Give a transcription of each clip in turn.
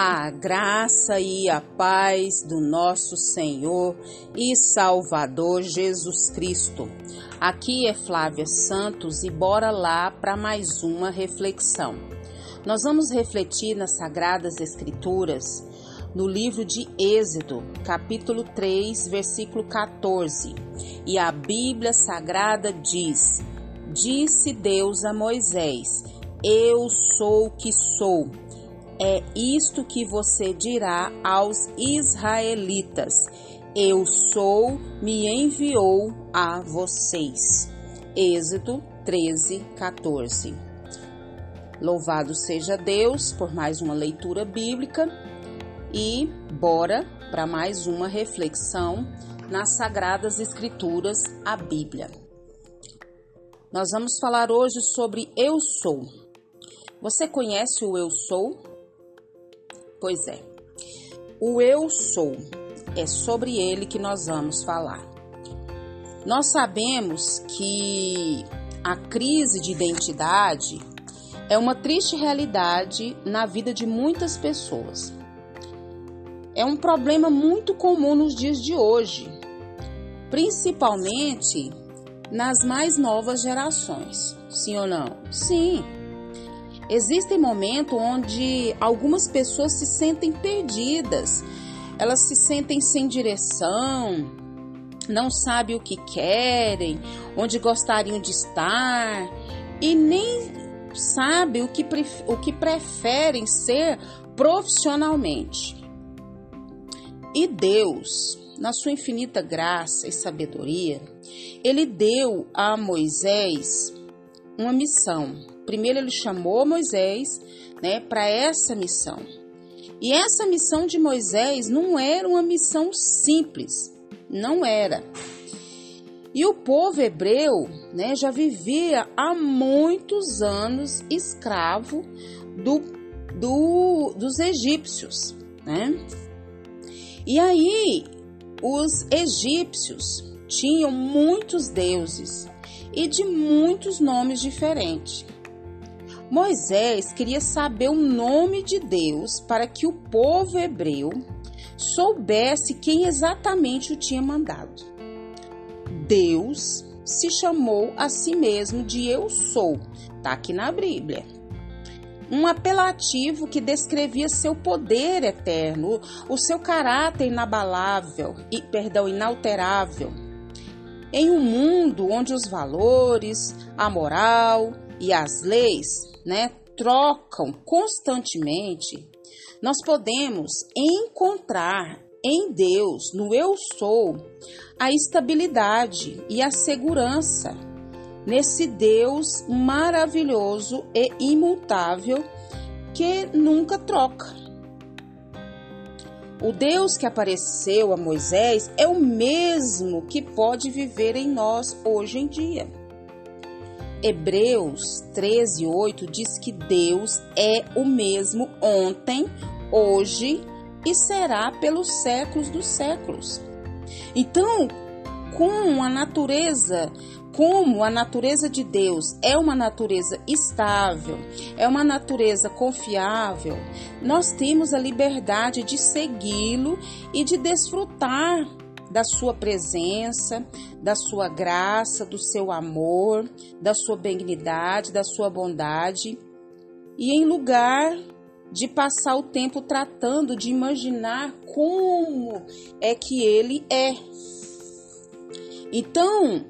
A graça e a paz do nosso Senhor e Salvador Jesus Cristo. Aqui é Flávia Santos e bora lá para mais uma reflexão. Nós vamos refletir nas Sagradas Escrituras no livro de Êxodo, capítulo 3, versículo 14. E a Bíblia Sagrada diz: Disse Deus a Moisés: Eu sou o que sou é isto que você dirá aos israelitas: Eu sou, me enviou a vocês. Êxodo 13, 14. Louvado seja Deus por mais uma leitura bíblica e bora para mais uma reflexão nas Sagradas Escrituras, a Bíblia. Nós vamos falar hoje sobre Eu Sou. Você conhece o Eu Sou? Pois é, o eu sou é sobre ele que nós vamos falar. Nós sabemos que a crise de identidade é uma triste realidade na vida de muitas pessoas. É um problema muito comum nos dias de hoje, principalmente nas mais novas gerações. Sim ou não? Sim. Existem momentos onde algumas pessoas se sentem perdidas, elas se sentem sem direção, não sabem o que querem, onde gostariam de estar e nem sabem o que, o que preferem ser profissionalmente. E Deus, na sua infinita graça e sabedoria, ele deu a Moisés uma missão primeiro ele chamou Moisés, né, para essa missão. E essa missão de Moisés não era uma missão simples, não era. E o povo hebreu, né, já vivia há muitos anos escravo do, do, dos egípcios, né? E aí os egípcios tinham muitos deuses e de muitos nomes diferentes. Moisés queria saber o nome de Deus para que o povo hebreu soubesse quem exatamente o tinha mandado. Deus se chamou a si mesmo de Eu Sou, está aqui na Bíblia. Um apelativo que descrevia seu poder eterno, o seu caráter inabalável e, perdão, inalterável. Em um mundo onde os valores, a moral e as leis né, trocam constantemente, nós podemos encontrar em Deus, no eu sou, a estabilidade e a segurança nesse Deus maravilhoso e imutável que nunca troca. O Deus que apareceu a Moisés é o mesmo que pode viver em nós hoje em dia. Hebreus 13, 8 diz que Deus é o mesmo ontem, hoje e será pelos séculos dos séculos. Então, com a natureza, como a natureza de Deus é uma natureza estável, é uma natureza confiável, nós temos a liberdade de segui-lo e de desfrutar da sua presença, da sua graça, do seu amor, da sua benignidade, da sua bondade. E em lugar de passar o tempo tratando de imaginar como é que ele é. Então,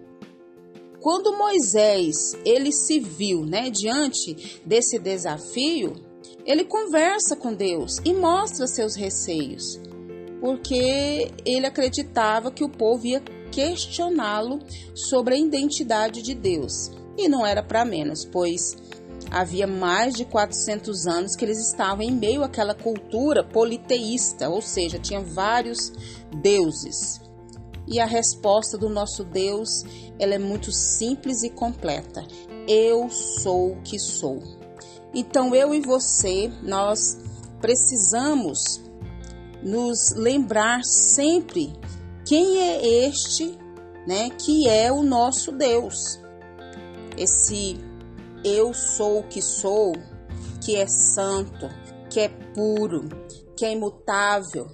quando Moisés ele se viu, né, diante desse desafio, ele conversa com Deus e mostra seus receios porque ele acreditava que o povo ia questioná-lo sobre a identidade de Deus. E não era para menos, pois havia mais de 400 anos que eles estavam em meio àquela cultura politeísta, ou seja, tinha vários deuses. E a resposta do nosso Deus, ela é muito simples e completa. Eu sou o que sou. Então eu e você, nós precisamos nos lembrar sempre quem é este, né, que é o nosso Deus. Esse eu sou o que sou, que é santo, que é puro, que é imutável,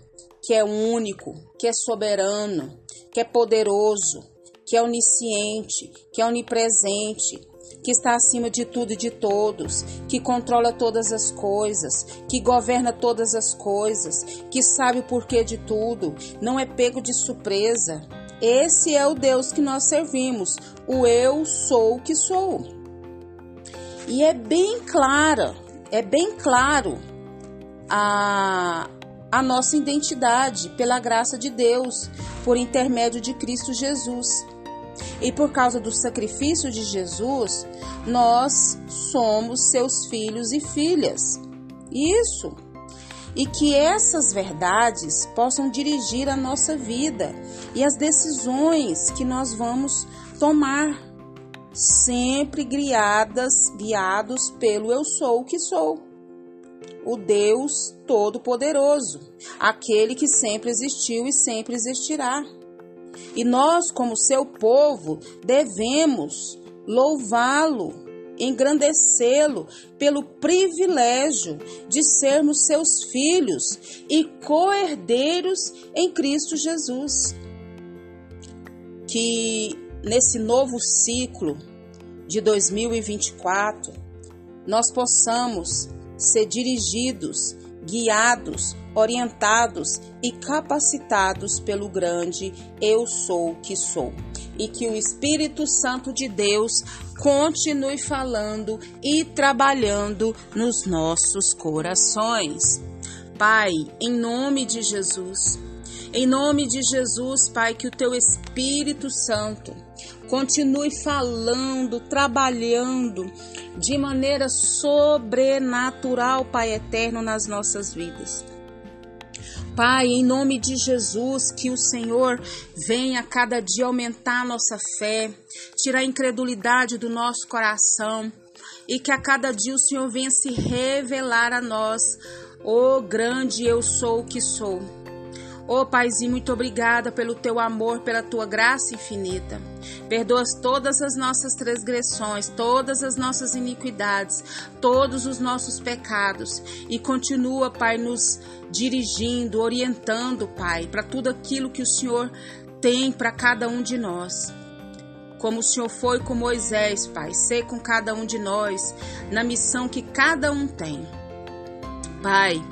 que é único, que é soberano, que é poderoso, que é onisciente, que é onipresente, que está acima de tudo e de todos, que controla todas as coisas, que governa todas as coisas, que sabe o porquê de tudo, não é pego de surpresa. Esse é o Deus que nós servimos, o eu sou o que sou. E é bem clara, é bem claro a, a nossa identidade pela graça de Deus, por intermédio de Cristo Jesus. E por causa do sacrifício de Jesus, nós somos seus filhos e filhas. Isso. E que essas verdades possam dirigir a nossa vida e as decisões que nós vamos tomar, sempre guiadas, guiados pelo eu sou o que sou o Deus Todo-Poderoso, aquele que sempre existiu e sempre existirá. E nós, como seu povo, devemos louvá-lo, engrandecê-lo pelo privilégio de sermos seus filhos e co-herdeiros em Cristo Jesus. Que nesse novo ciclo de 2024 nós possamos ser dirigidos, guiados, orientados e capacitados pelo grande Eu sou que sou. E que o Espírito Santo de Deus continue falando e trabalhando nos nossos corações. Pai, em nome de Jesus, em nome de Jesus, Pai, que o teu Espírito Santo continue falando, trabalhando de maneira sobrenatural, Pai eterno, nas nossas vidas. Pai, em nome de Jesus, que o Senhor venha a cada dia aumentar a nossa fé, tirar a incredulidade do nosso coração e que a cada dia o Senhor venha se revelar a nós, o grande eu sou o que sou. Oh, Paizinho, muito obrigada pelo teu amor, pela tua graça infinita. Perdoa todas as nossas transgressões, todas as nossas iniquidades, todos os nossos pecados e continua, Pai, nos dirigindo, orientando, Pai, para tudo aquilo que o Senhor tem para cada um de nós. Como o Senhor foi com Moisés, Pai, ser com cada um de nós na missão que cada um tem. Pai,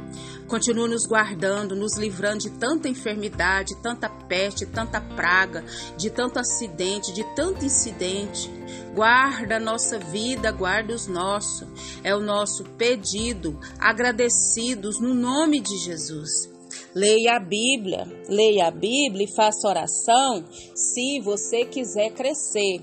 Continua nos guardando, nos livrando de tanta enfermidade, tanta peste, tanta praga, de tanto acidente, de tanto incidente. Guarda a nossa vida, guarda os nossos. É o nosso pedido, agradecidos no nome de Jesus. Leia a Bíblia, leia a Bíblia e faça oração se você quiser crescer.